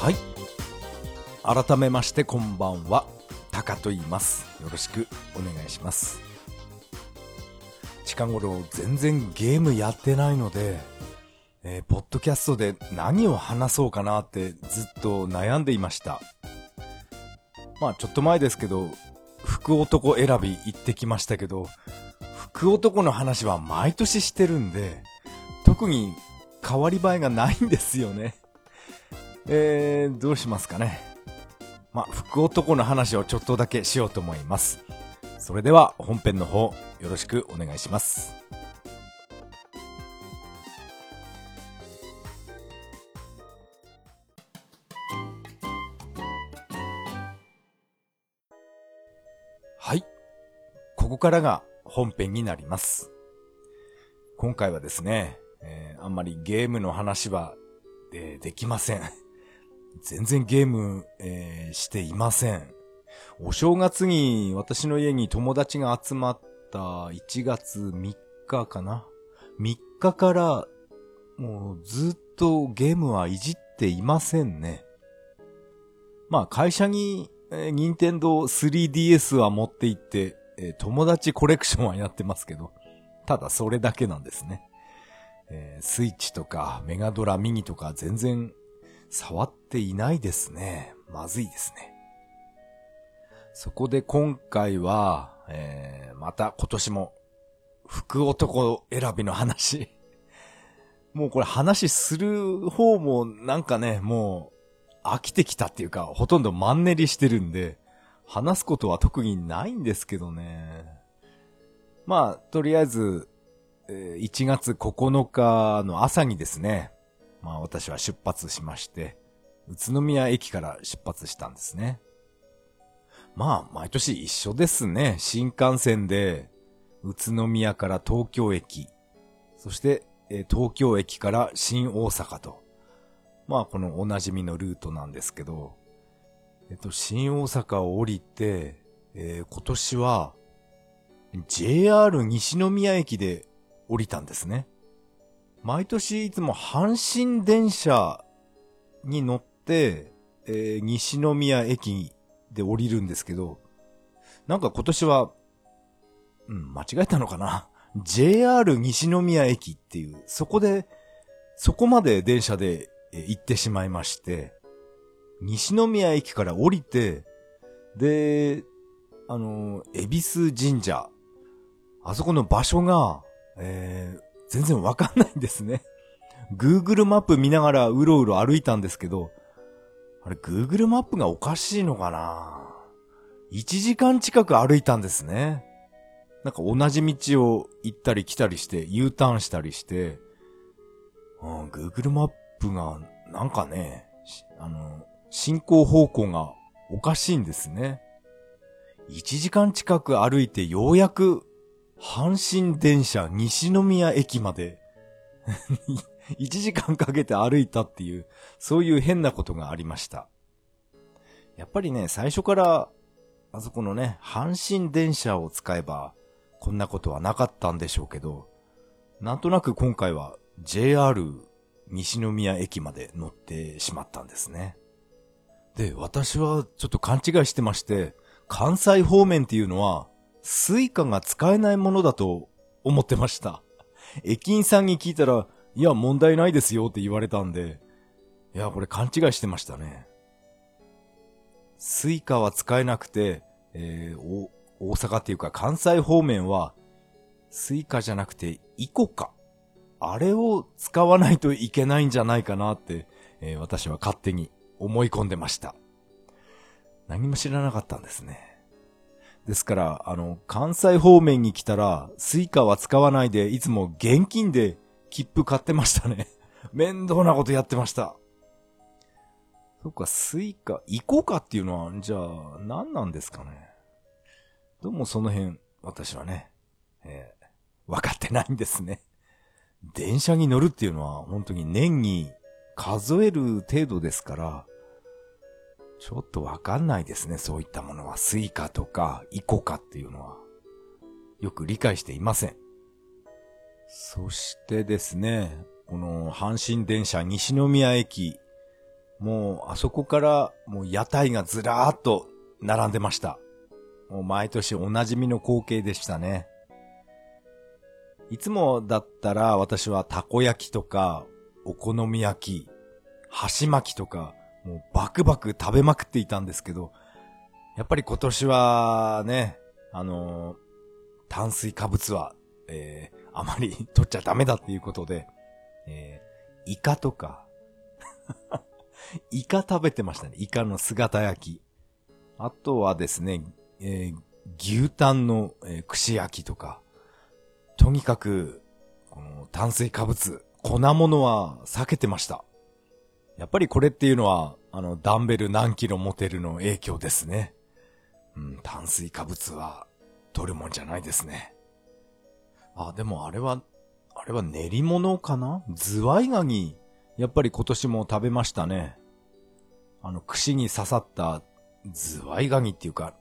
はい。改めましてこんばんは。タカと言います。よろしくお願いします。近頃全然ゲームやってないので、えー、ポッドキャストで何を話そうかなってずっと悩んでいました。まあちょっと前ですけど福男選び行ってきましたけど福男の話は毎年してるんで特に変わり映えがないんですよね。えー、どうしますかね。まあ福男の話をちょっとだけしようと思います。それでは本編の方、よろしくお願いします。はい。ここからが本編になります。今回はですね、えー、あんまりゲームの話は、えー、できません。全然ゲーム、えー、していません。お正月に私の家に友達が集まった1月3日かな ?3 日からもうずっとゲームはいじっていませんね。まあ会社に、えー、任天堂 3DS は持って行って、えー、友達コレクションはやってますけど、ただそれだけなんですね。えー、スイッチとかメガドラミニとか全然触っていないですね。まずいですね。そこで今回は、えー、また今年も福男選びの話。もうこれ話する方もなんかね、もう飽きてきたっていうか、ほとんどマンネリしてるんで、話すことは特にないんですけどね。まあ、とりあえず、1月9日の朝にですね、まあ私は出発しまして、宇都宮駅から出発したんですね。まあ、毎年一緒ですね。新幹線で、宇都宮から東京駅、そして、え東京駅から新大阪と。まあ、このおなじみのルートなんですけど、えっと、新大阪を降りて、えー、今年は、JR 西宮駅で降りたんですね。毎年いつも阪神電車に乗って、えー、西宮駅で降りるんですけど、なんか今年は、うん、間違えたのかな ?JR 西宮駅っていう、そこで、そこまで電車で行ってしまいまして、西宮駅から降りて、で、あの、恵比寿神社、あそこの場所が、えー、全然わかんないんですね。Google マップ見ながらうろうろ歩いたんですけど、あれ Google マップがおかしいのかな ?1 時間近く歩いたんですね。なんか同じ道を行ったり来たりして、U ターンしたりして、うん、Google マップがなんかね、あの、進行方向がおかしいんですね。1時間近く歩いてようやく阪神電車西宮駅まで 1時間かけて歩いたっていう、そういう変なことがありました。やっぱりね、最初から、あそこのね、阪神電車を使えば、こんなことはなかったんでしょうけど、なんとなく今回は JR 西宮駅まで乗ってしまったんですね。で、私はちょっと勘違いしてまして、関西方面っていうのは、スイカが使えないものだと思ってました。駅員さんに聞いたら、いや、問題ないですよって言われたんで、いや、これ勘違いしてましたね。スイカは使えなくて、えー、大阪っていうか関西方面は、スイカじゃなくて、イコカ。あれを使わないといけないんじゃないかなって、えー、私は勝手に思い込んでました。何も知らなかったんですね。ですから、あの、関西方面に来たら、スイカは使わないで、いつも現金で切符買ってましたね。面倒なことやってました。そっか、スイカ、イコカっていうのは、じゃあ、何なんですかね。どうもその辺、私はね、えー、分かってないんですね。電車に乗るっていうのは、本当に年に数える程度ですから、ちょっとわかんないですね、そういったものは。スイカとか、イコカっていうのは。よく理解していません。そしてですね、この阪神電車西宮駅、もう、あそこから、もう屋台がずらーっと並んでました。もう毎年おなじみの光景でしたね。いつもだったら私はたこ焼きとか、お好み焼き、箸巻きとか、もうバクバク食べまくっていたんですけど、やっぱり今年はね、あのー、炭水化物は、えー、あまり取っちゃダメだっていうことで、えー、イカとか イカ食べてましたね。イカの姿焼き。あとはですね、えー、牛タンの、えー、串焼きとか。とにかく、この炭水化物、粉物は避けてました。やっぱりこれっていうのは、あの、ダンベル何キロ持てるの影響ですね。うん、炭水化物は取るもんじゃないですね。あ、でもあれは、あれは練り物かな？ズワイガニ。やっぱり今年も食べましたね。あの、串に刺さったズワイガニっていうか、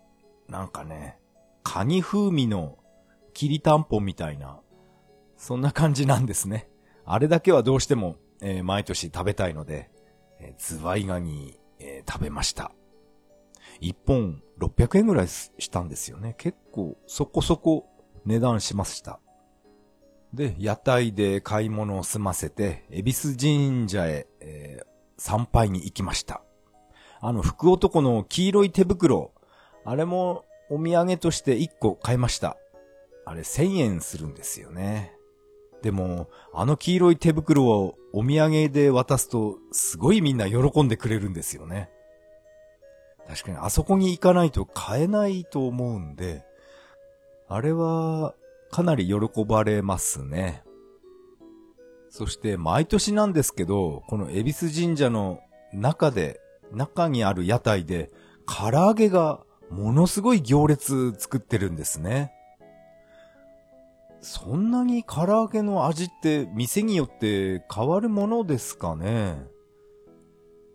なんかね、カニ風味のきりたんぽみたいな、そんな感じなんですね。あれだけはどうしても、えー、毎年食べたいので、え、ズワイガニ、えー、食べました。一本600円ぐらいしたんですよね。結構そこそこ値段しました。で、屋台で買い物を済ませて、恵比寿神社へ、えー、参拝に行きました。あの、福男の黄色い手袋、あれもお土産として1個買いました。あれ1000円するんですよね。でも、あの黄色い手袋をお土産で渡すと、すごいみんな喜んでくれるんですよね。確かにあそこに行かないと買えないと思うんで、あれはかなり喜ばれますね。そして毎年なんですけど、この恵比寿神社の中で、中にある屋台で、唐揚げがものすごい行列作ってるんですね。そんなに唐揚げの味って店によって変わるものですかね？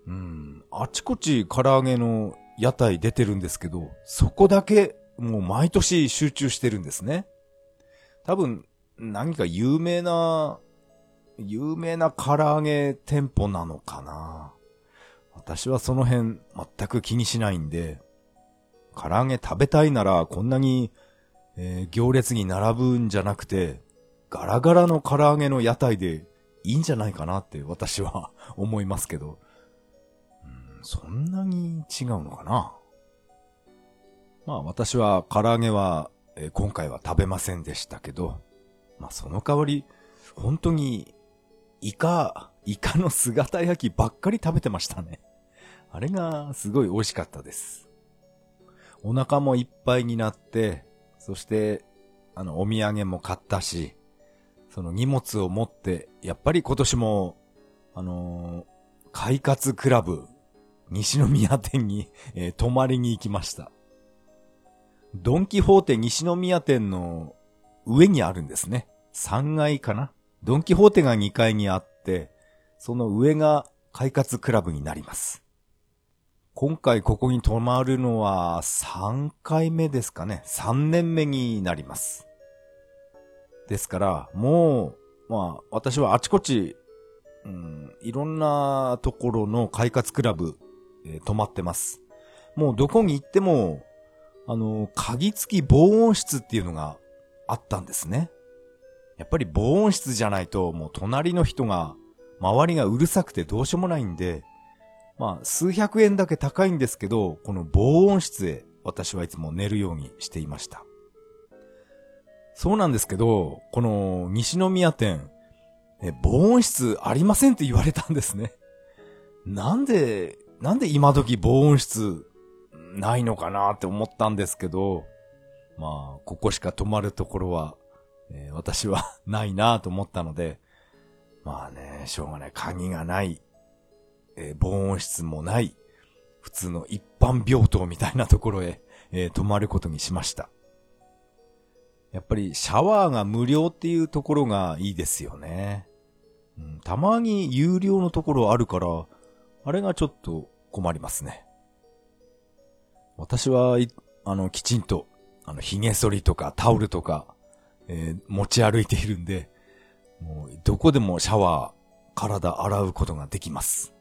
うん。あちこち唐揚げの屋台出てるんですけど、そこだけもう毎年集中してるんですね。多分、何か有名な、有名な唐揚げ店舗なのかな。私はその辺全く気にしないんで、唐揚げ食べたいならこんなにえー、行列に並ぶんじゃなくて、ガラガラの唐揚げの屋台でいいんじゃないかなって私は 思いますけど、うん、そんなに違うのかな？まあ私は唐揚げは、えー、今回は食べませんでしたけど、まあその代わり、本当に、イカ、イカの姿焼きばっかり食べてましたね。あれがすごい美味しかったです。お腹もいっぱいになって、そして、あの、お土産も買ったし、その荷物を持って、やっぱり今年も、あのー、快活クラブ、西宮店に、えー、泊まりに行きました。ドンキホーテ西宮店の上にあるんですね。3階かな。ドンキホーテが2階にあって、その上が快活クラブになります。今回ここに泊まるのは3回目ですかね。3年目になります。ですから、もう、まあ、私はあちこち、うん、いろんなところの快活クラブ、えー、泊まってます。もうどこに行っても、あの、鍵付き防音室っていうのがあったんですね。やっぱり防音室じゃないと、もう隣の人が、周りがうるさくてどうしようもないんで、まあ、数百円だけ高いんですけど、この防音室へ私はいつも寝るようにしていました。そうなんですけど、この西宮店、え、防音室ありませんって言われたんですね。なんで、なんで今時防音室ないのかなって思ったんですけど、まあ、ここしか泊まるところは、えー、私はないなと思ったので、まあね、しょうがない。鍵がないえー、防音室もない、普通の一般病棟みたいなところへ、えー、泊まることにしました。やっぱりシャワーが無料っていうところがいいですよね。うん、たまに有料のところあるから、あれがちょっと困りますね。私は、あの、きちんと、あの、髭剃りとかタオルとか、えー、持ち歩いているんで、もう、どこでもシャワー、体洗うことができます。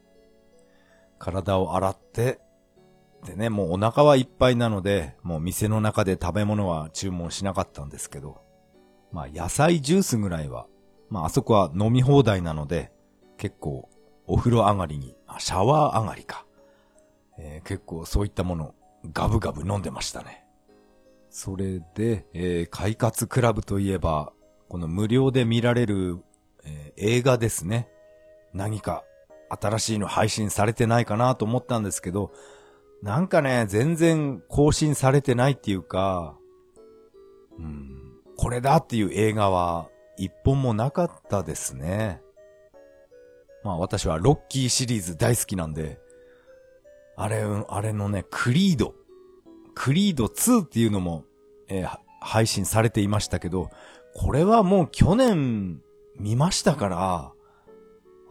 体を洗って、でね、もうお腹はいっぱいなので、もう店の中で食べ物は注文しなかったんですけど、まあ野菜ジュースぐらいは、まああそこは飲み放題なので、結構お風呂上がりに、あ、シャワー上がりか。えー、結構そういったものガブガブ飲んでましたね。それで、えー、快活クラブといえば、この無料で見られる、えー、映画ですね。何か新しいの配信されてないかなと思ったんですけど、なんかね、全然更新されてないっていうか、うん、これだっていう映画は一本もなかったですね。まあ私はロッキーシリーズ大好きなんで、あれ、あれのね、クリード。クリード2っていうのも、えー、配信されていましたけど、これはもう去年見ましたから、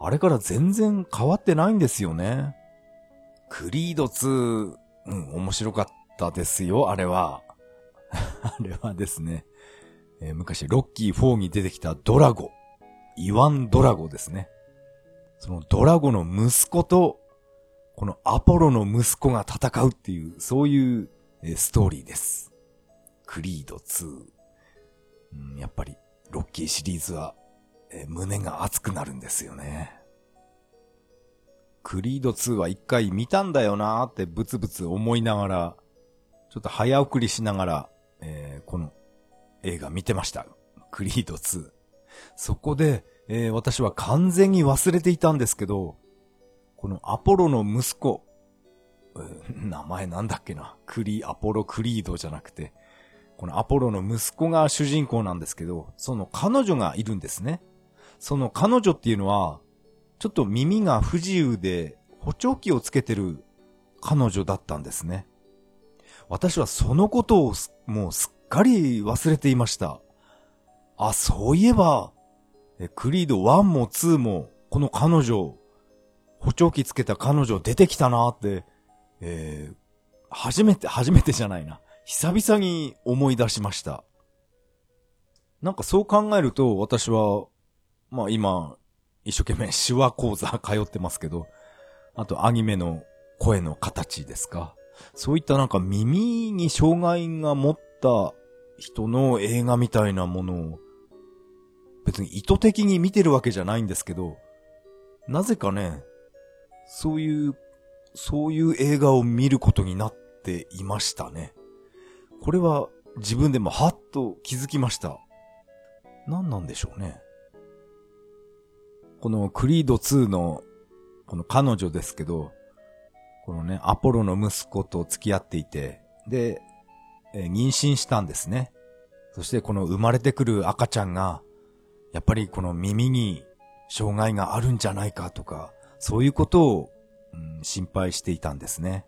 あれから全然変わってないんですよね。クリード2、うん、面白かったですよ、あれは。あれはですね、えー、昔ロッキー4に出てきたドラゴ、イワン・ドラゴですね。そのドラゴの息子と、このアポロの息子が戦うっていう、そういう、えー、ストーリーです。クリード2。うん、やっぱり、ロッキーシリーズは、え、胸が熱くなるんですよね。クリード2は一回見たんだよなーってブツブツ思いながら、ちょっと早送りしながら、えー、この映画見てました。クリード2。そこで、えー、私は完全に忘れていたんですけど、このアポロの息子、名前なんだっけな。クリ、アポロクリードじゃなくて、このアポロの息子が主人公なんですけど、その彼女がいるんですね。その彼女っていうのは、ちょっと耳が不自由で補聴器をつけてる彼女だったんですね。私はそのことをもうすっかり忘れていました。あ、そういえば、クリード1も2も、この彼女、補聴器つけた彼女出てきたなって、えー、初めて、初めてじゃないな。久々に思い出しました。なんかそう考えると、私は、まあ今、一生懸命手話講座通ってますけど、あとアニメの声の形ですか。そういったなんか耳に障害が持った人の映画みたいなものを、別に意図的に見てるわけじゃないんですけど、なぜかね、そういう、そういう映画を見ることになっていましたね。これは自分でもはっと気づきました。何なんでしょうね。このクリード2の、この彼女ですけど、このね、アポロの息子と付き合っていて、で、えー、妊娠したんですね。そしてこの生まれてくる赤ちゃんが、やっぱりこの耳に障害があるんじゃないかとか、そういうことを、うん、心配していたんですね。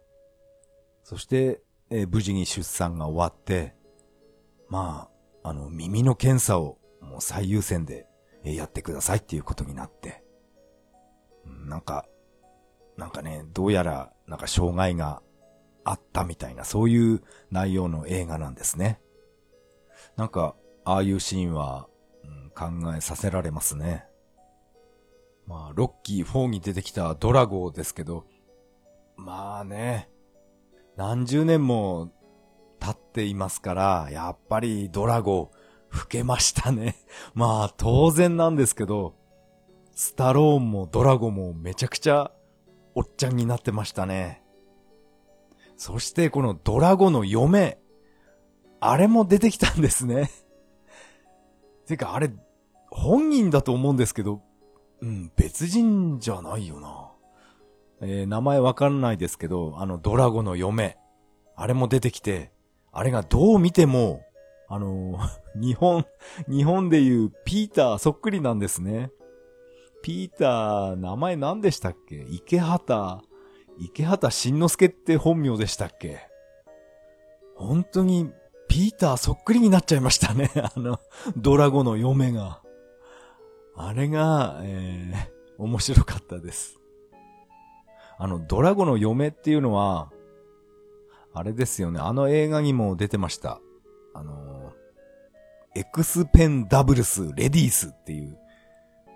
そして、えー、無事に出産が終わって、まあ、あの、耳の検査をもう最優先でやってくださいっていうことになって、なんか、なんかね、どうやら、なんか障害があったみたいな、そういう内容の映画なんですね。なんか、ああいうシーンは、うん、考えさせられますね。まあ、ロッキー4に出てきたドラゴーですけど、まあね、何十年も経っていますから、やっぱりドラゴー、老けましたね。まあ、当然なんですけど、スタローンもドラゴンもめちゃくちゃおっちゃんになってましたね。そしてこのドラゴの嫁、あれも出てきたんですね。てかあれ、本人だと思うんですけど、うん、別人じゃないよな。えー、名前わかんないですけど、あのドラゴの嫁、あれも出てきて、あれがどう見ても、あの、日本、日本でいうピーターそっくりなんですね。ピーター、名前何でしたっけ？池畑、池畑慎之介って本名でしたっけ？本当に、ピーターそっくりになっちゃいましたね。あの、ドラゴの嫁が。あれが、えー、面白かったです。あの、ドラゴの嫁っていうのは、あれですよね。あの映画にも出てました。あのエクスペンダブルスレディースっていう、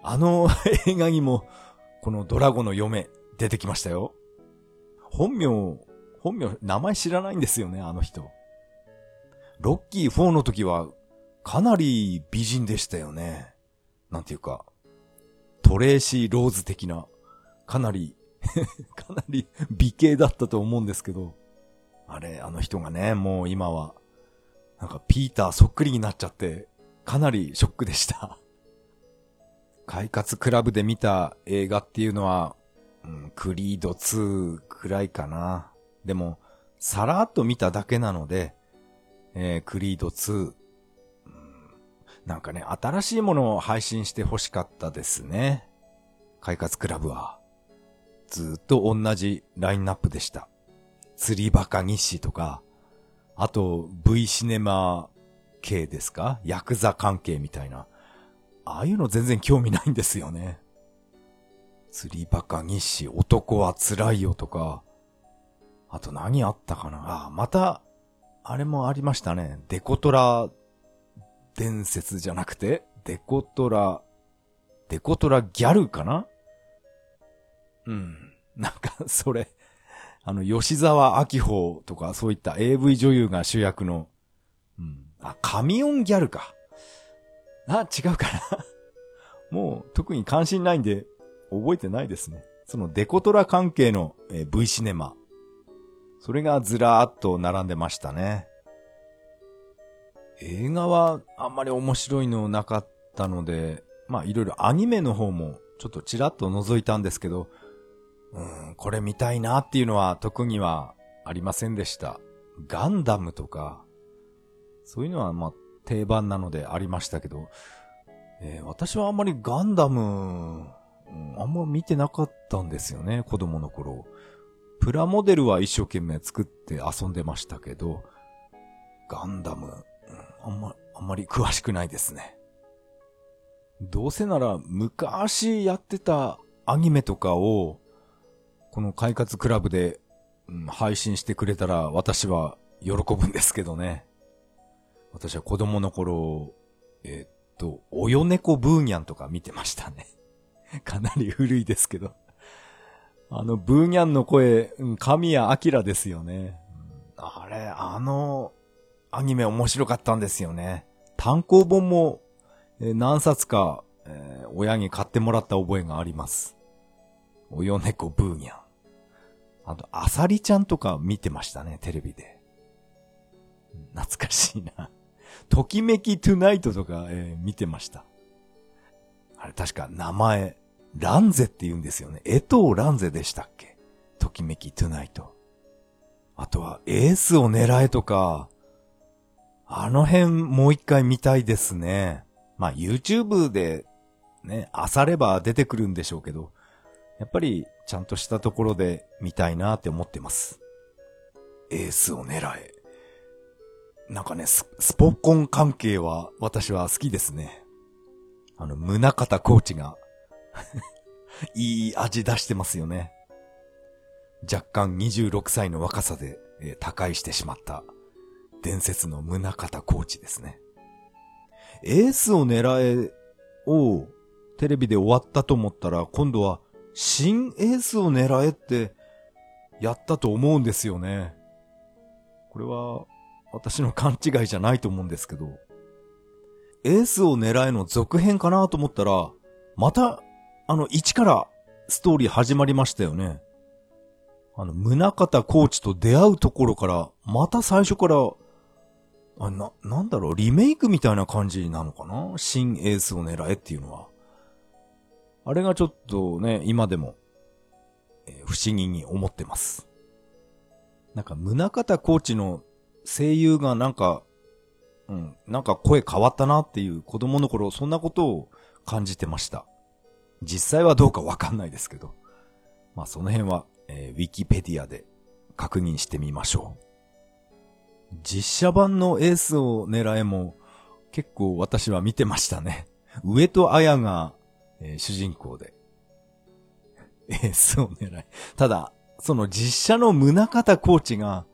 あの 映画にも、このドラゴの嫁出てきましたよ。本名、本名、名前知らないんですよね、あの人。ロッキー4の時は、かなり美人でしたよね。なんていうか、トレーシー・ローズ的な、かなり かなり美形だったと思うんですけど、あれ、あの人がね、もう今は、なんかピーターそっくりになっちゃって、かなりショックでした 快活クラブで見た映画っていうのは、うん、クリード2くらいかな。でも、さらっと見ただけなので、えー、クリード2、うん、なんかね、新しいものを配信して欲しかったですね。快活クラブは。ずっと同じラインナップでした。釣りバカ日誌とか、あと V シネマ系ですか？ヤクザ関係みたいな。ああいうの全然興味ないんですよね。釣りバカ日誌、男は辛いよとか、あと何あったかな？あ、また、あれもありましたね。デコトラ伝説じゃなくて、デコトラ、デコトラギャルかな？うん。なんか、それ、あの、吉沢明穂とか、そういった AV 女優が主役の、うん。あ、カミオンギャルか。あ、違うかな。もう、特に関心ないんで、覚えてないですね。そのデコトラ関係の、えー、V シネマ。それがずらーっと並んでましたね。映画はあんまり面白いのなかったので、まあいろいろアニメの方もちょっとちらっと覗いたんですけど、うん、これ見たいなっていうのは特にはありませんでした。ガンダムとか、そういうのはまあ定番なのでありましたけど、えー、私はあんまりガンダム、うん、あんま見てなかったんですよね、子供の頃。プラモデルは一生懸命作って遊んでましたけど、ガンダム、うん、あんま、あんまり詳しくないですね。どうせなら昔やってたアニメとかをこの快活クラブで、うん、配信してくれたら私は喜ぶんですけどね。私は子供の頃、えー、っと、およ猫ブーニャンとか見てましたね。かなり古いですけど。あの、ブーニャンの声、うん、神谷明ですよね。あれ、あの、アニメ面白かったんですよね。単行本も、えー、何冊か、えー、親に買ってもらった覚えがあります。およねこブーニャン。あと、アサリちゃんとか見てましたね、テレビで。懐かしいな。ときめきトゥナイトとか、えー、見てました。あれ確か名前、ランゼって言うんですよね。エトーランゼでしたっけ？ときめきトゥナイト。あとは、エースを狙えとか、あの辺もう一回見たいですね。まあ、YouTube でね、漁れば出てくるんでしょうけど、やっぱりちゃんとしたところで見たいなって思ってます。エースを狙え。なんかね、スポコン関係は私は好きですね。あの、宗方コーチが いい味出してますよね。若干26歳の若さで、えー、他界してしまった伝説の宗方コーチですね。エースを狙えをテレビで終わったと思ったら今度は新エースを狙えってやったと思うんですよね。これは私の勘違いじゃないと思うんですけど、エースを狙えの続編かなと思ったら、また、あの、一からストーリー始まりましたよね。あの、宗方コーチと出会うところから、また最初から、あ、な、なんだろう、リメイクみたいな感じなのかな？新エースを狙えっていうのは。あれがちょっとね、今でも、えー、不思議に思ってます。なんか、宗方コーチの声優がなんか、うん、なんか声変わったなっていう子供の頃、そんなことを感じてました。実際はどうかわかんないですけど。まあその辺は、えー、ウィキペディアで確認してみましょう。実写版のエースを狙えも結構私は見てましたね。上戸彩がえー、主人公で、エースを狙い。ただ、その実写の宗方コーチが、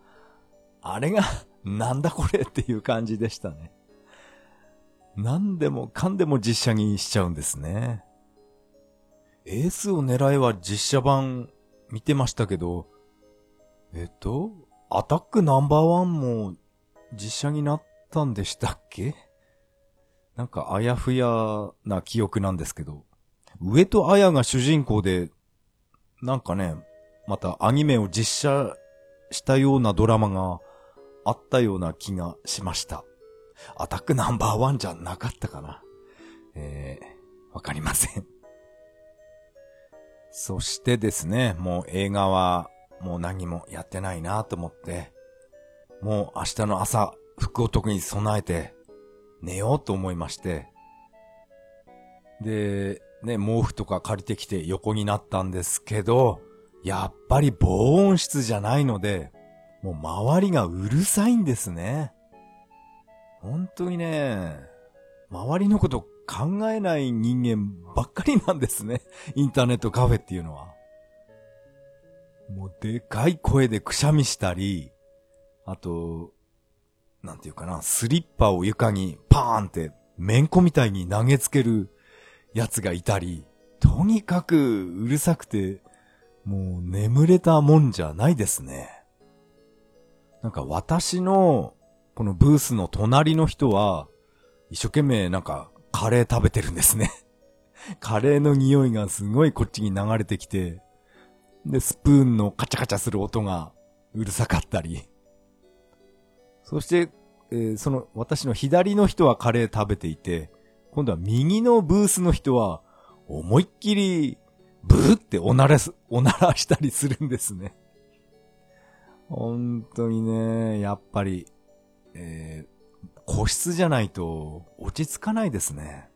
あれが、なんだこれっていう感じでしたね。何でもかんでも実写にしちゃうんですね。エースを狙いは実写版見てましたけど、えっと、アタックナンバーワンも実写になったんでしたっけ？なんかあやふやな記憶なんですけど、上戸彩が主人公で、なんかね、またアニメを実写したようなドラマがあったような気がしました。アタックナンバーワンじゃなかったかな。えー、わかりません。そしてですね、もう映画はもう何もやってないなと思って、もう明日の朝、福男に備えて寝ようと思いまして、で、ね、毛布とか借りてきて横になったんですけど、やっぱり防音室じゃないので、もう周りがうるさいんですね。本当にね、周りのこと考えない人間ばっかりなんですね。インターネットカフェっていうのは。もうでかい声でくしゃみしたり、あと、なんていうかな、スリッパを床にパーンってめんこみたいに投げつけるやつがいたり、とにかくうるさくて、もう眠れたもんじゃないですね。なんか私の、このブースの隣の人は、一生懸命なんかカレー食べてるんですね。カレーの匂いがすごいこっちに流れてきて、で、スプーンのカチャカチャする音がうるさかったり。そして、えー、その私の左の人はカレー食べていて、今度は右のブースの人は思いっきりブーっておならす、おならしたりするんですね。本当にね、やっぱり、えー、個室じゃないと落ち着かないですね。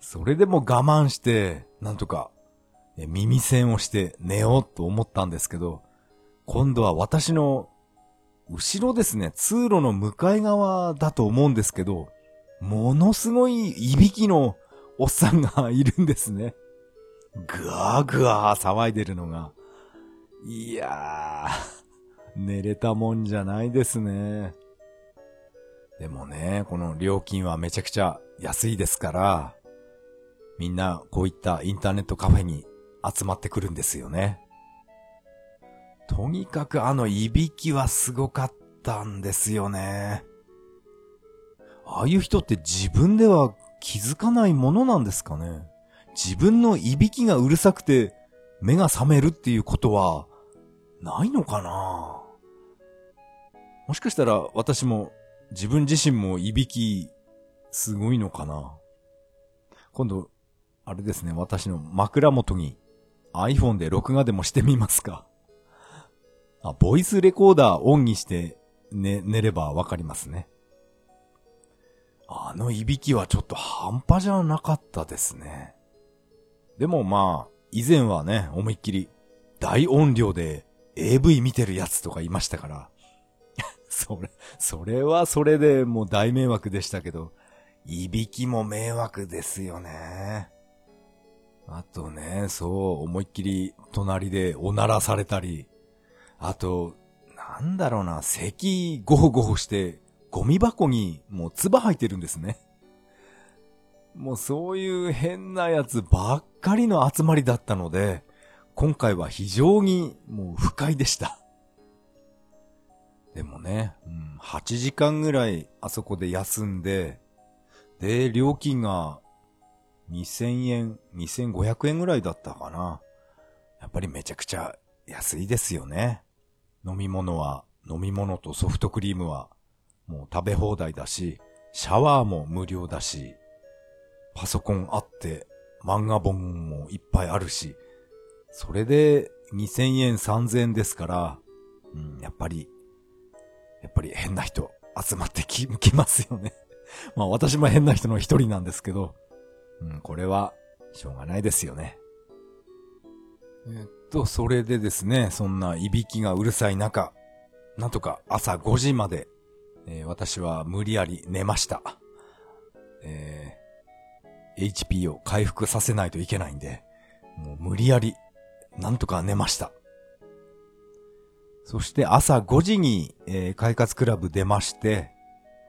それでも我慢して、なんとか耳栓をして寝ようと思ったんですけど、今度は私の後ろですね、通路の向かい側だと思うんですけど、ものすごいいびきのおっさんがいるんですね。ぐわぐわ騒いでるのが。いやー、寝れたもんじゃないですね。でもね、この料金はめちゃくちゃ安いですから、みんなこういったインターネットカフェに集まってくるんですよね。とにかくあのいびきはすごかったんですよね。ああいう人って自分では気づかないものなんですかね。自分のいびきがうるさくて目が覚めるっていうことはないのかなもしかしたら私も自分自身もいびきすごいのかな今度、あれですね、私の枕元に iPhone で録画でもしてみますか。あ、ボイスレコーダーオンにして寝、寝ればわかりますね。あのいびきはちょっと半端じゃなかったですね。でもまあ、以前はね、思いっきり大音量で AV 見てるやつとかいましたから。それ、それはそれでもう大迷惑でしたけど、いびきも迷惑ですよね。あとね、そう、思いっきり隣でおならされたり、あと、なんだろうな、咳ゴホゴホして、ゴミ箱にもう唾入ってるんですね。もうそういう変なやつばっかりの集まりだったので、今回は非常にもう不快でした。でもね、うん、8時間ぐらいあそこで休んで、で、料金が2000円、2500円ぐらいだったかな。やっぱりめちゃくちゃ安いですよね。飲み物は、飲み物とソフトクリームはもう食べ放題だし、シャワーも無料だし、パソコンあって漫画本もいっぱいあるし、それで2000円3000円ですから、うん、やっぱり、やっぱり変な人集まってき、きますよね。まあ私も変な人の一人なんですけど、うん、これは、しょうがないですよね。えっと、それでですね、そんないびきがうるさい中、なんとか朝5時まで、えー、私は無理やり寝ました。えー、HP を回復させないといけないんで、もう無理やり、なんとか寝ました。そして朝5時に、えー、快活クラブ出まして、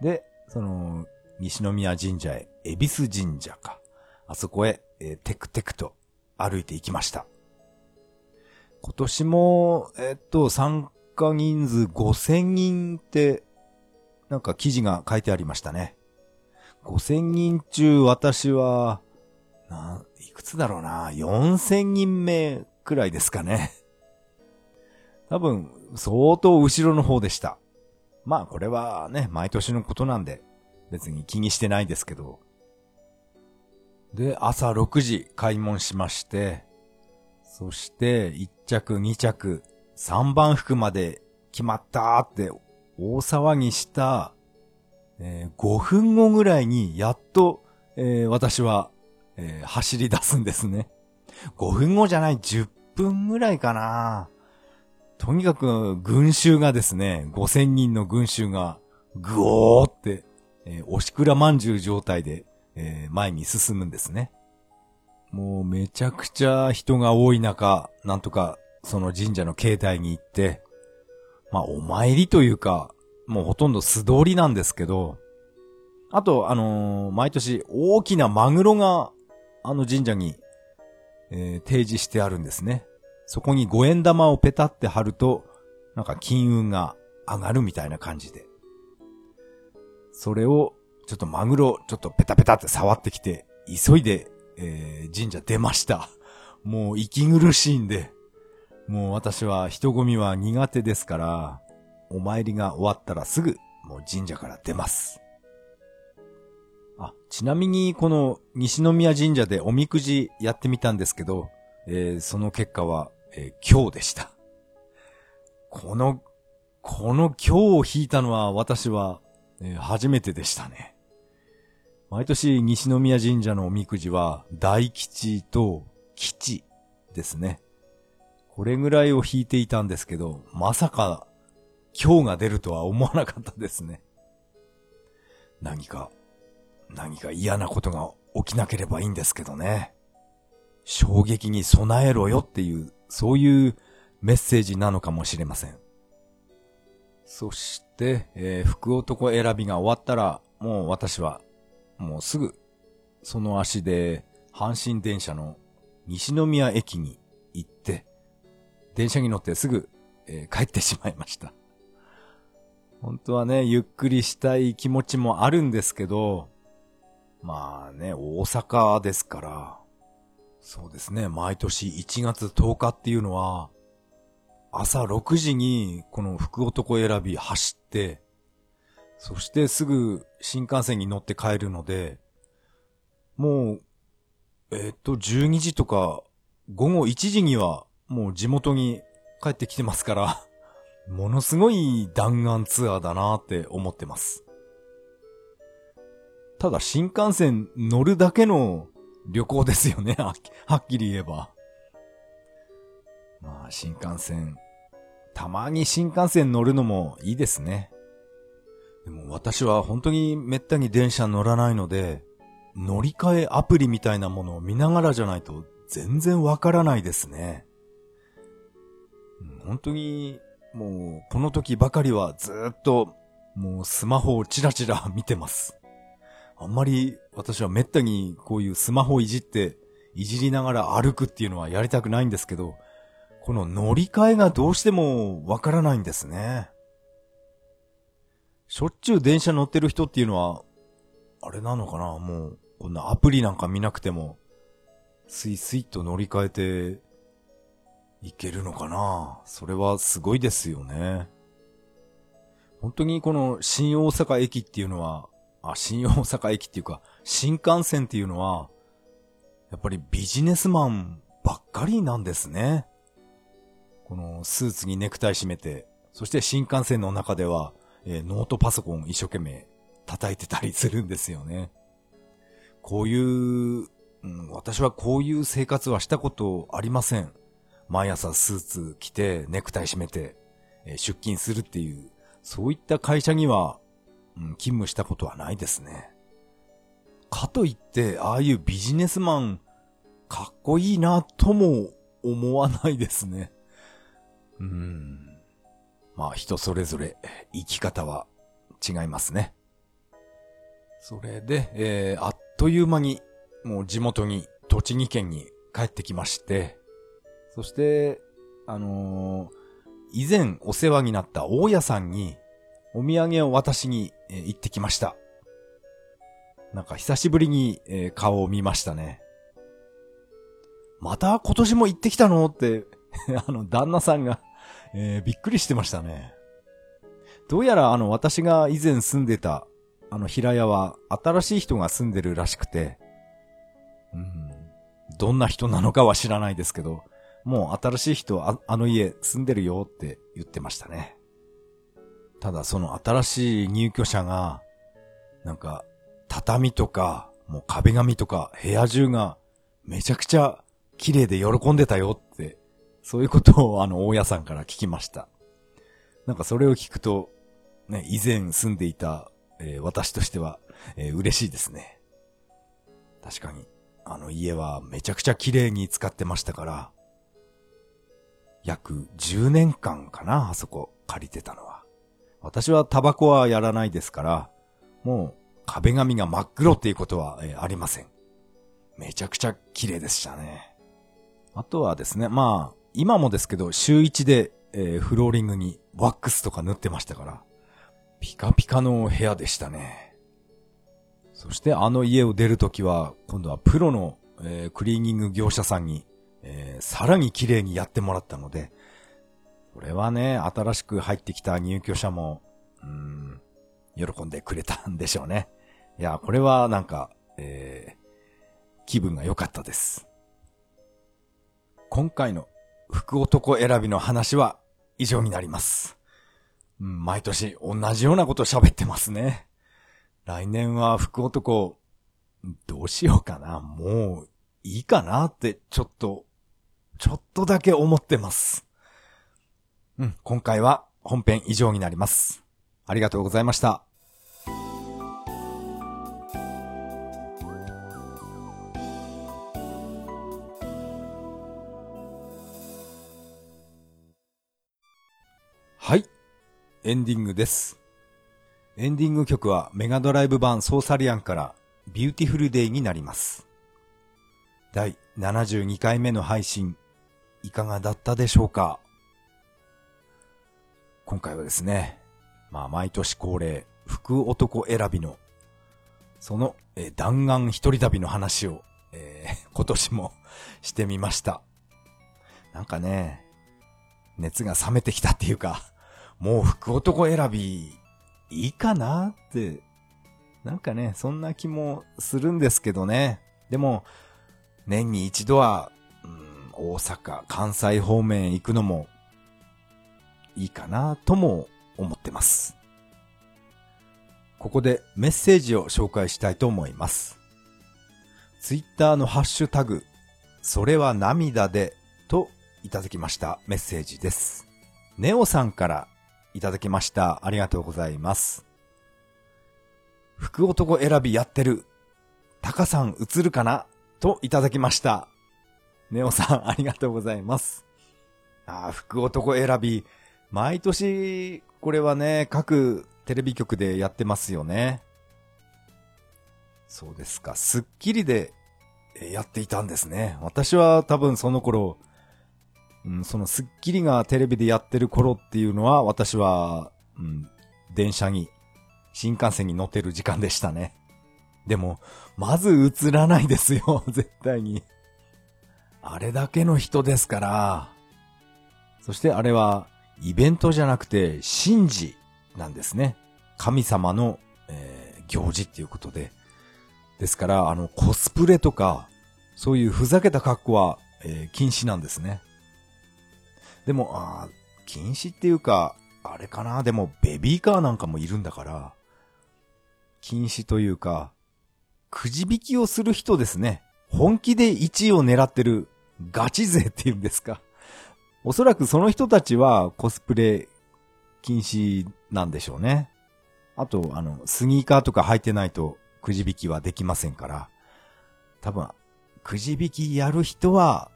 で、その、西宮神社へ、恵比寿神社か。あそこへ、えー、テクテクと歩いていきました。今年も、えっと、参加人数5000人って、なんか記事が書いてありましたね。5000人中私は、な、いくつだろうな、4000人目くらいですかね。多分、相当後ろの方でした。まあこれはね、毎年のことなんで、別に気にしてないですけど。で、朝6時開門しまして、そして1着2着3番服まで決まったーって大騒ぎした、えー、5分後ぐらいにやっと、えー、私は、えー、走り出すんですね。5分後じゃない10分ぐらいかな。とにかく群衆がですね、5000人の群衆がぐおーって、えー、おしくらまんじゅう状態で、えー、前に進むんですね。もうめちゃくちゃ人が多い中、なんとかその神社の境内に行って、まあお参りというか、もうほとんど素通りなんですけど、あと、あのー、毎年大きなマグロがあの神社に、えー、提示してあるんですね。そこに五円玉をペタって貼ると、なんか金運が上がるみたいな感じで。それを、ちょっとマグロ、ちょっとペタペタって触ってきて、急いで、えー、神社出ました。もう息苦しいんで、もう私は人混みは苦手ですから、お参りが終わったらすぐ、もう神社から出ます。あ、ちなみにこの西宮神社でおみくじやってみたんですけど、えー、その結果はえー、今日でした。この、この今日を引いたのは私は、えー、初めてでしたね。毎年西宮神社のおみくじは大吉と吉ですね。これぐらいを引いていたんですけど、まさか今日が出るとは思わなかったですね。何か、何か嫌なことが起きなければいいんですけどね。衝撃に備えろよっていうそういうメッセージなのかもしれません。そして、えー、福男選びが終わったら、もう私は、もうすぐ、その足で、阪神電車の西宮駅に行って、電車に乗ってすぐ、えー、帰ってしまいました。本当はね、ゆっくりしたい気持ちもあるんですけど、まあね、大阪ですから、そうですね。毎年1月10日っていうのは、朝6時にこの福男選び走って、そしてすぐ新幹線に乗って帰るので、もう、えっと、12時とか午後1時にはもう地元に帰ってきてますから、ものすごい弾丸ツアーだなって思ってます。ただ新幹線乗るだけの旅行ですよね、はっきり言えば。まあ、新幹線。たまに新幹線乗るのもいいですね。でも私は本当にめったに電車乗らないので、乗り換えアプリみたいなものを見ながらじゃないと全然わからないですね。本当に、もう、この時ばかりはずっと、もうスマホをチラチラ見てます。あんまり私はめったにこういうスマホいじって、いじりながら歩くっていうのはやりたくないんですけど、この乗り換えがどうしてもわからないんですね。しょっちゅう電車乗ってる人っていうのは、あれなのかな？もう、こんなアプリなんか見なくても、スイスイと乗り換えて、いけるのかな？それはすごいですよね。本当にこの新大阪駅っていうのは、あ、新大阪駅っていうか、新幹線っていうのは、やっぱりビジネスマンばっかりなんですね。このスーツにネクタイ締めて、そして新幹線の中では、えー、ノートパソコン一生懸命叩いてたりするんですよね。こういう、うん、私はこういう生活はしたことありません。毎朝スーツ着て、ネクタイ締めて、出勤するっていう、そういった会社にはうん、勤務したことはないですね。かといって、ああいうビジネスマン、かっこいいなとも思わないですね。うん。まあ人それぞれ生き方は違いますね。それで、えー、あっという間にもう地元に、栃木県に帰ってきまして、そして、あのー、以前お世話になった大家さんにお土産を渡しに、え、行ってきました。なんか久しぶりに、え、顔を見ましたね。また今年も行ってきたのって あの、旦那さんがえー、びっくりしてましたね。どうやらあの、私が以前住んでた、あの、平屋は新しい人が住んでるらしくて、うん、どんな人なのかは知らないですけど、もう新しい人あ、あの家住んでるよって言ってましたね。ただその新しい入居者が、なんか、畳とか、もう壁紙とか部屋中がめちゃくちゃ綺麗で喜んでたよって、そういうことをあの大家さんから聞きました。なんかそれを聞くと、ね、以前住んでいた、えー、私としては、えー、嬉しいですね。確かに、あの家はめちゃくちゃ綺麗に使ってましたから、約10年間かな、あそこ借りてたのは。私はタバコはやらないですから、もう壁紙が真っ黒っていうことは、えー、ありません。めちゃくちゃ綺麗でしたね。あとはですね、まあ、今もですけど、週1で、えー、フローリングにワックスとか塗ってましたから、ピカピカの部屋でしたね。そしてあの家を出るときは、今度はプロの、えー、クリーニング業者さんに、えー、さらに綺麗にやってもらったので、これはね、新しく入ってきた入居者も、うん、喜んでくれたんでしょうね。いや、これはなんか、えー、気分が良かったです。今回の福男選びの話は以上になります。毎年同じようなこと喋ってますね。来年は福男、どうしようかな。もういいかなってちょっと、ちょっとだけ思ってます。うん、今回は本編以上になります。ありがとうございました。はい。エンディングです。エンディング曲はメガドライブ版ソーサリアンからビューティフルデイになります。第72回目の配信、いかがだったでしょうか？今回はですね、まあ毎年恒例、福男選びの、その、えー、弾丸一人旅の話を、えー、今年も してみました。なんかね、熱が冷めてきたっていうか、もう福男選び、いいかなって、なんかね、そんな気もするんですけどね。でも、年に一度は、大阪、関西方面へ行くのも、いいかなとも思ってます。ここでメッセージを紹介したいと思います。ツイッターのハッシュタグ、それは涙でといただきましたメッセージです。ネオさんからいただきました。ありがとうございます。福男選びやってる。タカさん映るかな？といただきました。ネオさん、ありがとうございます。あ福男選び。毎年、これはね、各テレビ局でやってますよね。そうですか。スッキリでやっていたんですね。私は多分その頃、うん、そのスッキリがテレビでやってる頃っていうのは、私は、うん、電車に、新幹線に乗ってる時間でしたね。でも、まず映らないですよ、絶対に。あれだけの人ですから。そしてあれは、イベントじゃなくて、神事なんですね。神様の、えー、行事っていうことで。ですから、あの、コスプレとか、そういうふざけた格好は、えー、禁止なんですね。でも、あ禁止っていうか、あれかな？でも、ベビーカーなんかもいるんだから、禁止というか、くじ引きをする人ですね。本気で1位を狙ってるガチ勢っていうんですか。おそらくその人たちはコスプレ禁止なんでしょうね。あと、あの、スニーカーとか履いてないとくじ引きはできませんから。多分、くじ引きやる人は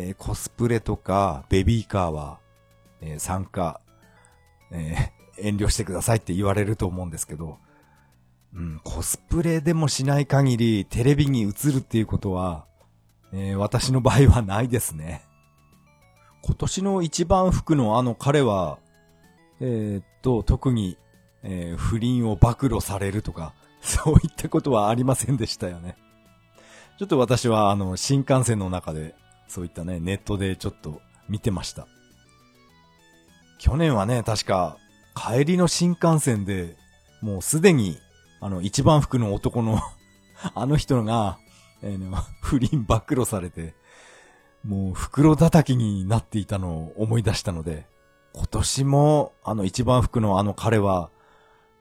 えー、コスプレとかベビーカーは、えー、参加、えー、遠慮してくださいって言われると思うんですけど、うん、コスプレでもしない限りテレビに映るっていうことは、えー、私の場合はないですね。今年の一番服のあの彼は、えー、っと、特に、えー、不倫を暴露されるとか、そういったことはありませんでしたよね。ちょっと私はあの、新幹線の中で、そういったね、ネットでちょっと見てました。去年はね、確か、帰りの新幹線で、もうすでに、あの、一番服の男の あの人が、えー、不倫暴露されて、もう袋叩きになっていたのを思い出したので、今年もあの一番服のあの彼は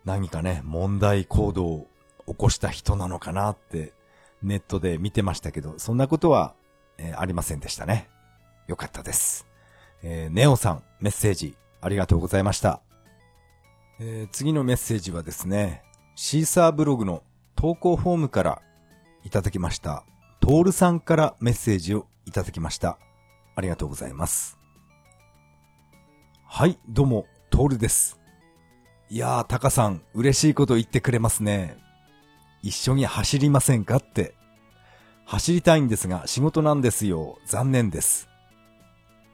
何かね、問題行動を起こした人なのかなってネットで見てましたけど、そんなことは、えー、ありませんでしたね。よかったです。えー、ネオさん、メッセージありがとうございました。えー、次のメッセージはですね、シーサーブログの投稿フォームからいただきました。トールさんからメッセージをいただきました。ありがとうございます。はい、どうも、トールです。いやー、タカさん、嬉しいこと言ってくれますね。一緒に走りませんかって。走りたいんですが、仕事なんですよ。残念です。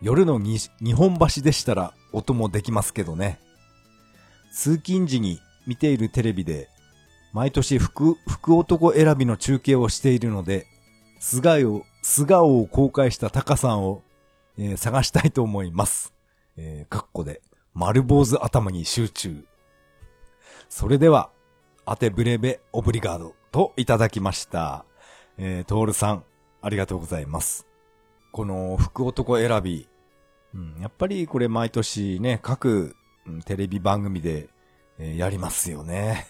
夜の日本橋でしたら音もできますけどね。通勤時に見ているテレビで、毎年福、福男選びの中継をしているので、素顔を、素顔を公開したタカさんを、えー、探したいと思います。えー、カッコで、丸坊主頭に集中。それでは、アテブレベオブリガードといただきました。えー、トールさん、ありがとうございます。この福男選び、うん、やっぱりこれ毎年ね、各、テレビ番組で、えー、やりますよね。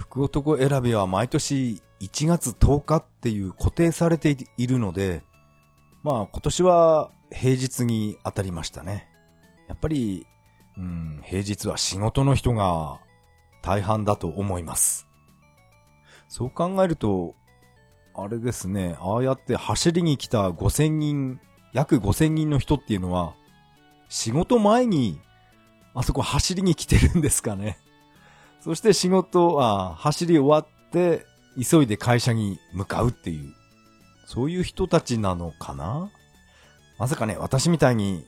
福男選びは毎年1月10日っていう固定されているので、まあ今年は平日に当たりましたね。やっぱり、うん、平日は仕事の人が大半だと思います。そう考えると、あれですね、ああやって走りに来た5000人、約5000人の人っていうのは、仕事前に、あそこ走りに来てるんですかね。そして仕事は走り終わって、急いで会社に向かうっていう、そういう人たちなのかな？まさかね、私みたいに、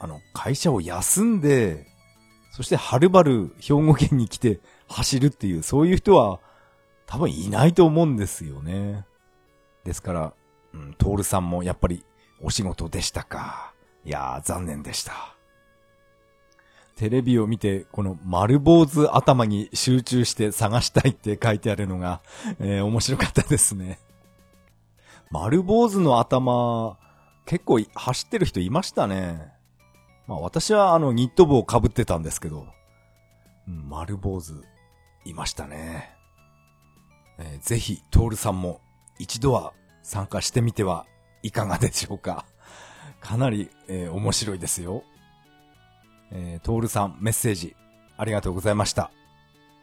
あの、会社を休んで、そしてはるばる兵庫県に来て走るっていう、そういう人は多分いないと思うんですよね。ですから、うん、トールさんもやっぱりお仕事でしたか？いやー、残念でした。テレビを見て、この丸坊主頭に集中して探したいって書いてあるのが、えー、面白かったですね。丸坊主の頭、結構走ってる人いましたね。まあ私はあのニット帽を被ってたんですけど、うん、丸坊主、いましたね。えー、ぜひ、トールさんも一度は参加してみてはいかがでしょうか。かなり、えー、面白いですよ。えー、トールさん、メッセージ、ありがとうございました。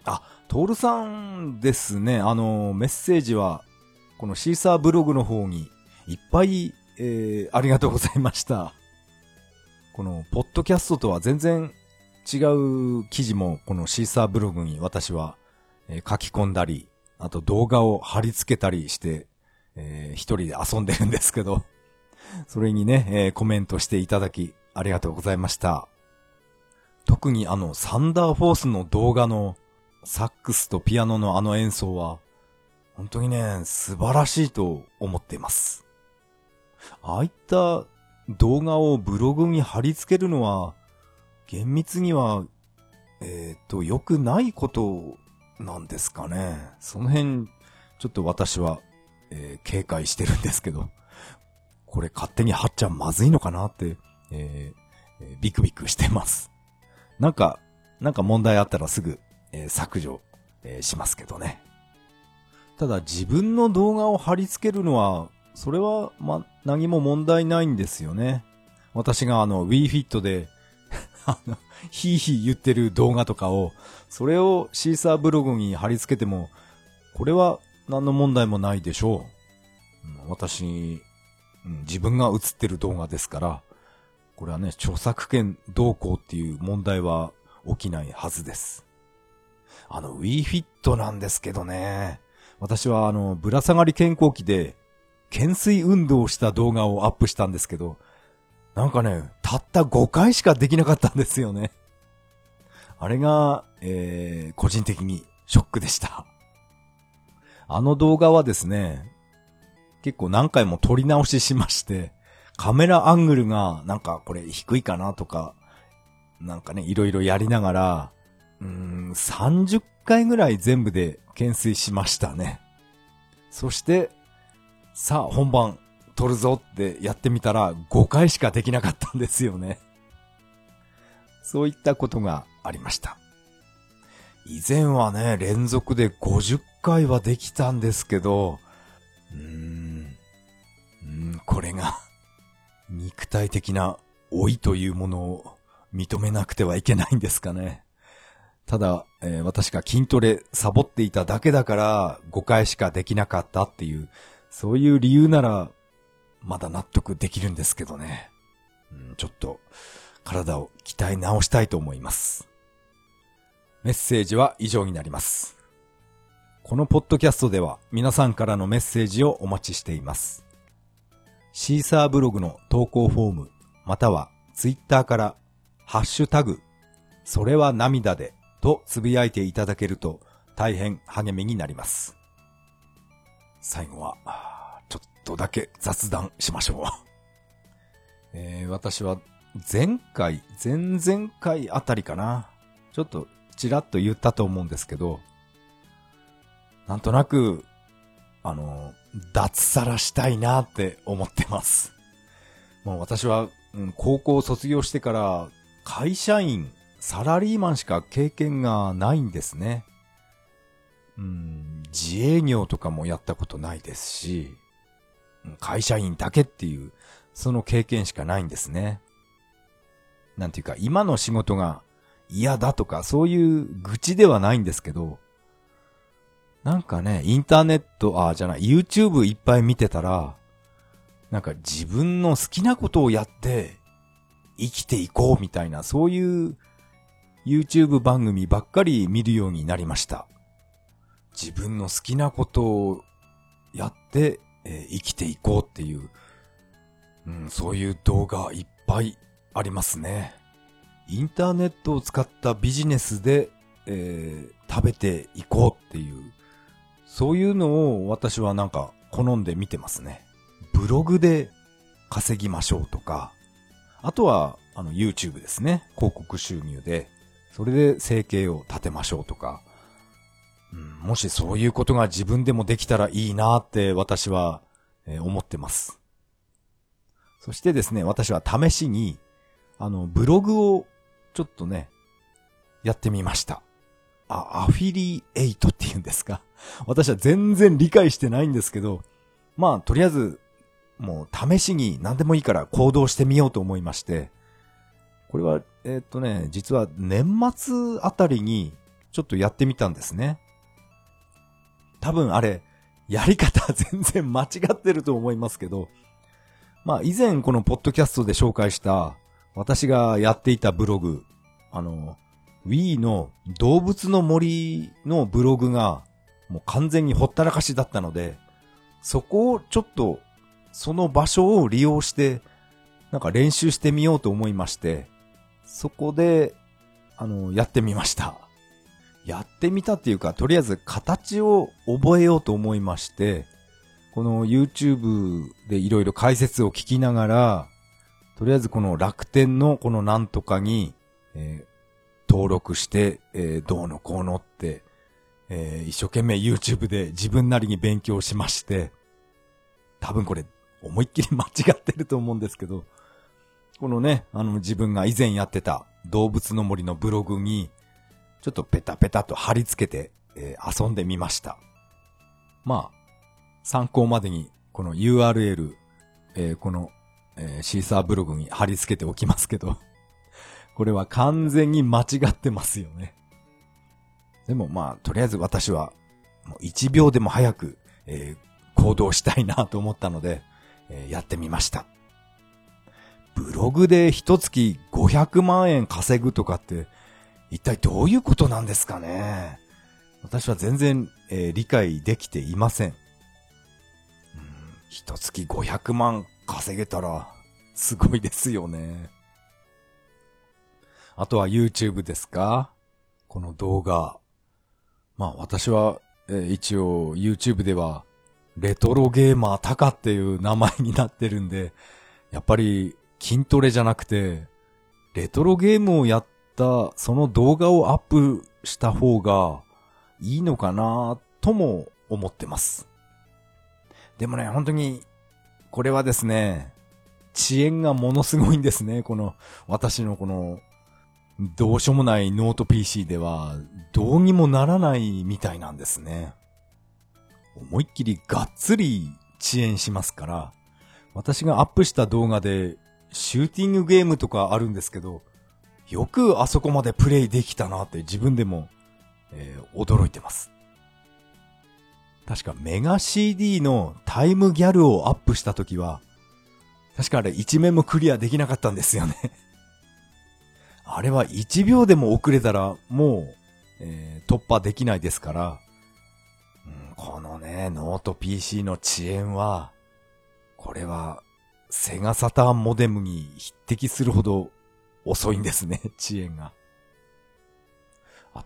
あ、トールさんですね、あの、メッセージは、このシーサーブログの方に、いっぱい、えー、ありがとうございました。この、ポッドキャストとは全然違う記事も、このシーサーブログに私は、えー、書き込んだり、あと動画を貼り付けたりして、えー、一人で遊んでるんですけど、それにね、えー、コメントしていただき、ありがとうございました。特にあの、サンダーフォースの動画のサックスとピアノのあの演奏は、本当にね、素晴らしいと思っています。ああいった動画をブログに貼り付けるのは、厳密には、えっ、ー、と、良くないことなんですかね。その辺、ちょっと私は、えー、警戒してるんですけど、これ勝手に貼っちゃまずいのかなって、えー、ビクビクしてます。なんか、なんか問題あったらすぐ、えー、削除、えー、しますけどね。ただ自分の動画を貼り付けるのは、それは、ま、何も問題ないんですよね。私があの、WeFit で あの、ヒーヒー言ってる動画とかを、それをシーサーブログに貼り付けても、これは何の問題もないでしょう。私、うん、自分が映ってる動画ですから、これはね、著作権動向っていう問題は起きないはずです。あの、WeFit なんですけどね。私はあの、ぶら下がり健康器で、懸垂運動をした動画をアップしたんですけど、なんかね、たった5回しかできなかったんですよね。あれが、えー、個人的にショックでした。あの動画はですね、結構何回も撮り直ししまして、カメラアングルがなんかこれ低いかなとか、なんかね、いろいろやりながら、うーん、30回ぐらい全部で懸垂しましたね。そして、さあ本番撮るぞってやってみたら5回しかできなかったんですよね。そういったことがありました。以前はね、連続で50回はできたんですけど、うーん、うーんこれが肉体的な老いというものを認めなくてはいけないんですかね。ただ、えー、私が筋トレサボっていただけだから5回しかできなかったっていう、そういう理由ならまだ納得できるんですけどね。うん、ちょっと体を鍛え直したいと思います。メッセージは以上になります。このポッドキャストでは皆さんからのメッセージをお待ちしています。シーサーブログの投稿フォーム、またはツイッターからハッシュタグ、それは涙でとつぶやいていただけると大変励みになります。最後は、ちょっとだけ雑談しましょう。えー、私は前回、前々回あたりかな。ちょっとちらっと言ったと思うんですけど、なんとなく、あの、脱サラしたいなって思ってます。もう私は、うん、高校卒業してから会社員、サラリーマンしか経験がないんですね。うん、自営業とかもやったことないですし、会社員だけっていう、その経験しかないんですね。なんていうか、今の仕事が嫌だとか、そういう愚痴ではないんですけど、なんかね、インターネット、あ、じゃない、YouTube いっぱい見てたら、なんか自分の好きなことをやって生きていこうみたいな、そういう YouTube 番組ばっかり見るようになりました。自分の好きなことをやって、えー、生きていこうっていう、うん、そういう動画いっぱいありますね。インターネットを使ったビジネスで、えー、食べていこうっていう、そういうのを私はなんか好んで見てますね。ブログで稼ぎましょうとか、あとはあの YouTube ですね。広告収入で、それで生計を立てましょうとか、うん、もしそういうことが自分でもできたらいいなって私は、え、思ってます。そしてですね、私は試しに、あの、ブログをちょっとね、やってみました。あ、アフィリエイトって言うんですか？私は全然理解してないんですけど、まあ、とりあえず、もう試しに何でもいいから行動してみようと思いまして、これは、えー、っとね、実は年末あたりにちょっとやってみたんですね。多分あれ、やり方全然間違ってると思いますけど、まあ以前このポッドキャストで紹介した私がやっていたブログ、あの、Wii の動物の森のブログがもう完全にほったらかしだったので、そこをちょっとその場所を利用してなんか練習してみようと思いまして、そこで、あの、やってみました。やってみたっていうか、とりあえず形を覚えようと思いまして、この YouTube でいろいろ解説を聞きながら、とりあえずこの楽天のこのなんとかに、えー、登録して、えー、どうのこうのって、えー、一生懸命 YouTube で自分なりに勉強しまして、多分これ思いっきり間違ってると思うんですけど、このね、あの自分が以前やってた動物の森のブログに、ちょっとペタペタと貼り付けて、えー、遊んでみました。まあ、参考までにこの URL、えー、この、えー、シーサーブログに貼り付けておきますけど、これは完全に間違ってますよね。でもまあ、とりあえず私は、もう1秒でも早く、えー、行動したいなと思ったので、えー、やってみました。ブログで一月500万円稼ぐとかって、一体どういうことなんですかね私は全然、えー、理解できていません。うん一月500万稼げたら、すごいですよね。あとは YouTube ですか？この動画。まあ私は、えー、一応 YouTube ではレトロゲーマータカっていう名前になってるんで、やっぱり筋トレじゃなくて、レトロゲームをやったその動画をアップした方がいいのかなとも思ってます。でもね、本当に、これはですね、遅延がものすごいんですね。この、私のこの、どうしようもないノート PC では、どうにもならないみたいなんですね。思いっきりがっつり遅延しますから、私がアップした動画で、シューティングゲームとかあるんですけど、よくあそこまでプレイできたなって自分でも、えー、驚いてます。確かメガ CD のタイムギャルをアップした時は、確かあれ一面もクリアできなかったんですよねあれは1秒でも遅れたらもう、えー、突破できないですから、うん、このね、ノート PC の遅延は、これはセガサターンモデムに匹敵するほど遅いんですね、遅延が。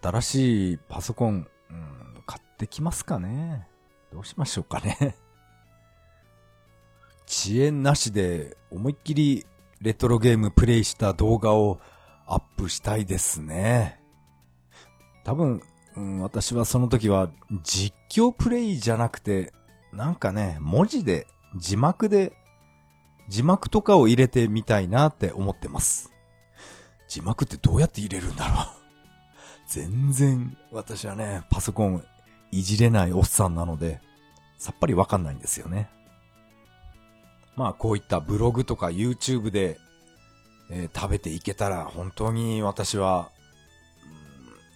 新しいパソコン、うん、買ってきますかね。どうしましょうかね。遅延なしで思いっきりレトロゲームプレイした動画をアップしたいですね。多分、うん、私はその時は実況プレイじゃなくて、なんかね、文字で、字幕で、字幕とかを入れてみたいなって思ってます。字幕ってどうやって入れるんだろう全然私はね、パソコンいじれないおっさんなので、さっぱりわかんないんですよね。まあこういったブログとか YouTube で、えー、食べていけたら本当に私は、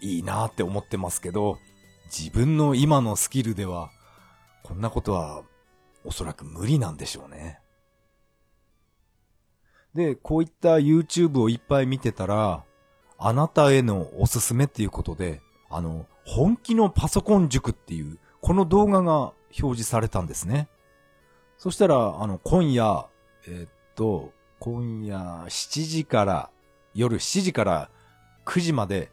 うん、いいなって思ってますけど、自分の今のスキルでは、こんなことはおそらく無理なんでしょうね。で、こういった YouTube をいっぱい見てたら、あなたへのおすすめっていうことで、あの、本気のパソコン塾っていう、この動画が表示されたんですね。そしたら、あの、今夜、えー、っと、今夜7時から、夜7時から9時まで、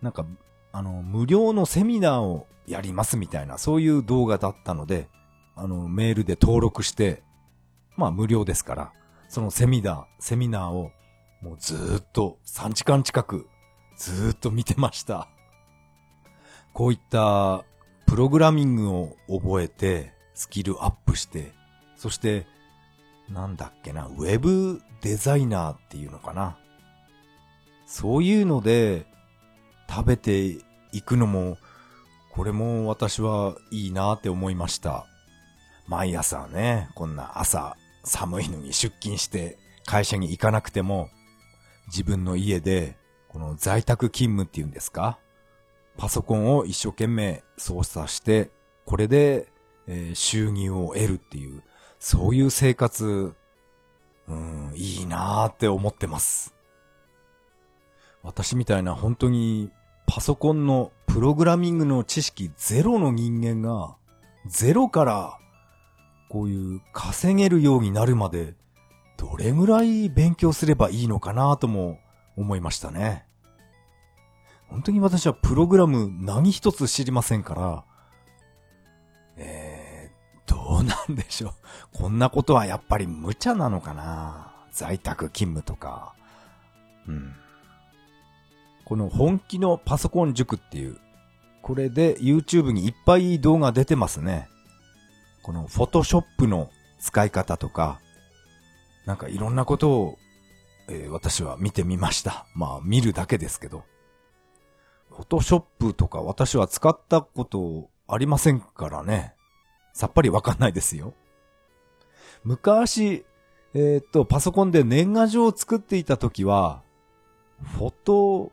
なんか、あの、無料のセミナーをやりますみたいな、そういう動画だったので、あの、メールで登録して、まあ無料ですから、そのセミナー、セミナーを、もうずっと3時間近く、ずっと見てました。こういったプログラミングを覚えて、スキルアップして、そして、なんだっけな、ウェブデザイナーっていうのかな。そういうので食べていくのも、これも私はいいなって思いました。毎朝ね、こんな朝寒いのに出勤して会社に行かなくても、自分の家で、この在宅勤務っていうんですか？パソコンを一生懸命操作して、これで、え、収入を得るっていう、そういう生活、うん、いいなーって思ってます。私みたいな本当にパソコンのプログラミングの知識ゼロの人間が、ゼロからこういう稼げるようになるまで、どれぐらい勉強すればいいのかなとも思いましたね。本当に私はプログラム何一つ知りませんから、えーどうなんでしょう。こんなことはやっぱり無茶なのかな在宅勤務とか。うん。この本気のパソコン塾っていう、これで YouTube にいっぱい動画出てますね。このフォトショップの使い方とか、なんかいろんなことを、えー、私は見てみました。まあ見るだけですけど。フォトショップとか私は使ったことありませんからね。さっぱりわかんないですよ。昔、えー、っと、パソコンで年賀状を作っていた時は、フォト、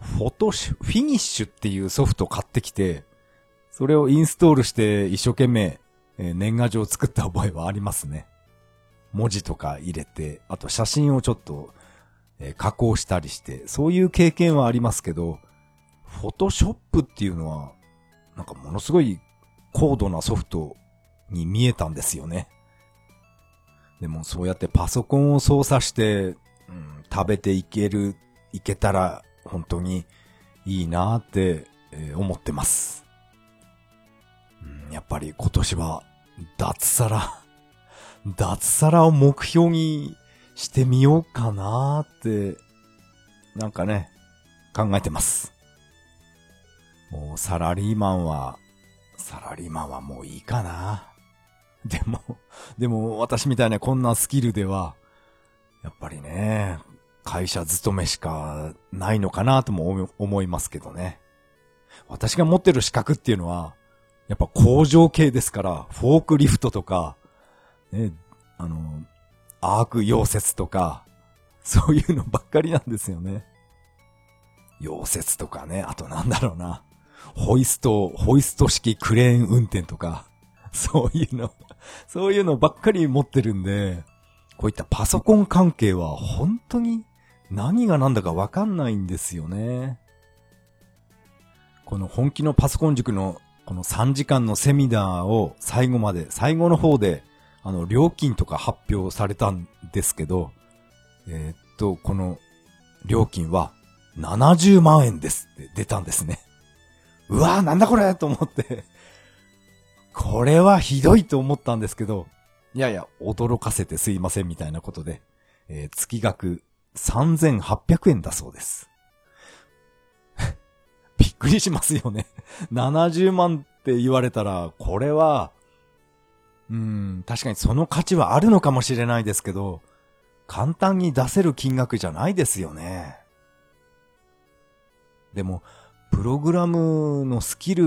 フォト、フィニッシュっていうソフトを買ってきて、それをインストールして一生懸命、えー、年賀状を作った覚えはありますね。文字とか入れて、あと写真をちょっと、えー、加工したりして、そういう経験はありますけど、フォトショップっていうのは、なんかものすごい高度なソフトに見えたんですよね。でもそうやってパソコンを操作して、うん、食べていける、いけたら本当にいいなって、えー、思ってます、うん。やっぱり今年は脱サラ、脱サラを目標にしてみようかなって、なんかね、考えてます。もうサラリーマンは、サラリーマンはもういいかな。でも、でも私みたいなこんなスキルでは、やっぱりね、会社勤めしかないのかなとも思いますけどね。私が持ってる資格っていうのは、やっぱ工場系ですから、フォークリフトとか、ね、あの、アーク溶接とか、そういうのばっかりなんですよね。溶接とかね、あとなんだろうな。ホイスト、ホイスト式クレーン運転とか、そういうの、そういうのばっかり持ってるんで、こういったパソコン関係は本当に何が何だかわかんないんですよね。この本気のパソコン塾のこの3時間のセミナーを最後まで、最後の方で、あの、料金とか発表されたんですけど、えー、っと、この料金は70万円ですって出たんですね。うわーなんだこれと思ってこれはひどいと思ったんですけど、いやいや、驚かせてすいませんみたいなことで、えー、月額3800円だそうです。びっくりしますよね。70万って言われたら、これは、うん、確かにその価値はあるのかもしれないですけど、簡単に出せる金額じゃないですよね。でも、プログラムのスキル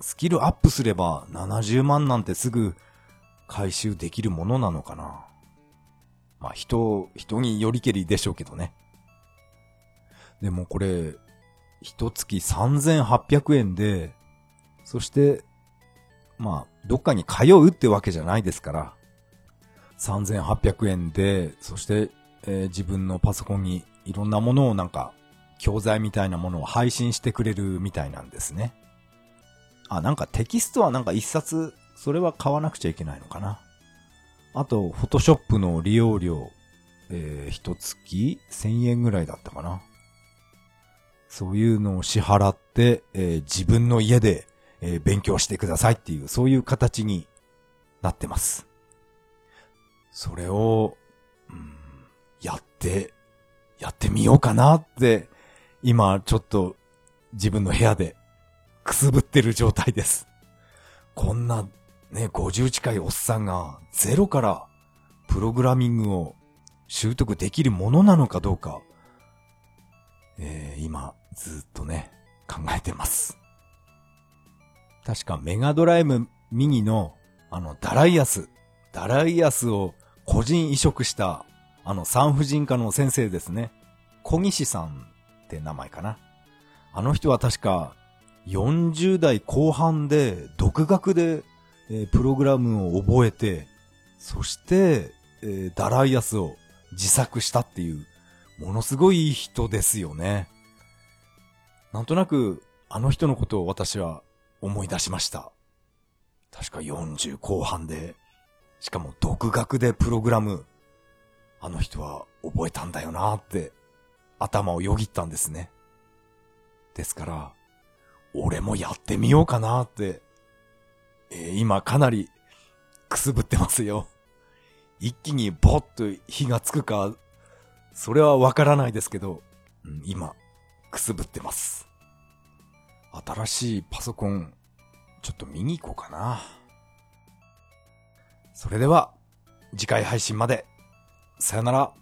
スキルアップすれば70万なんてすぐ回収できるものなのかな。まあ人、人によりけりでしょうけどね。でもこれ、一月3800円で、そして、まあ、どっかに通うってわけじゃないですから、3800円で、そして、えー、自分のパソコンにいろんなものをなんか、教材みたいなものを配信してくれるみたいなんですね。あ、なんかテキストはなんか一冊、それは買わなくちゃいけないのかな。あと、フォトショップの利用料、えー、一月1000円ぐらいだったかな。そういうのを支払って、えー、自分の家で、えー、勉強してくださいっていう、そういう形になってます。それを、うん、やって、やってみようかなって、今ちょっと自分の部屋でくすぶってる状態です。こんなね、50近いおっさんがゼロからプログラミングを習得できるものなのかどうか、えー、今ずっとね、考えてます。確かメガドライブミニのあのダライアス、ダライアスを個人移植したあの産婦人科の先生ですね。小西さんって名前かな。あの人は確か40代後半で独学で、え、プログラムを覚えて、そして、え、ダライアスを自作したっていう、ものすごい人ですよね。なんとなく、あの人のことを私は思い出しました。確か40後半で、しかも独学でプログラム、あの人は覚えたんだよなって頭をよぎったんですね。ですから、俺もやってみようかなって、えー、今かなりくすぶってますよ。一気にボッと火がつくか、それはわからないですけど、うん、今、くすぶってます。新しいパソコン、ちょっと見に行こうかな。それでは、次回配信まで、さよなら。